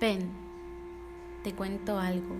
Ven, te cuento algo.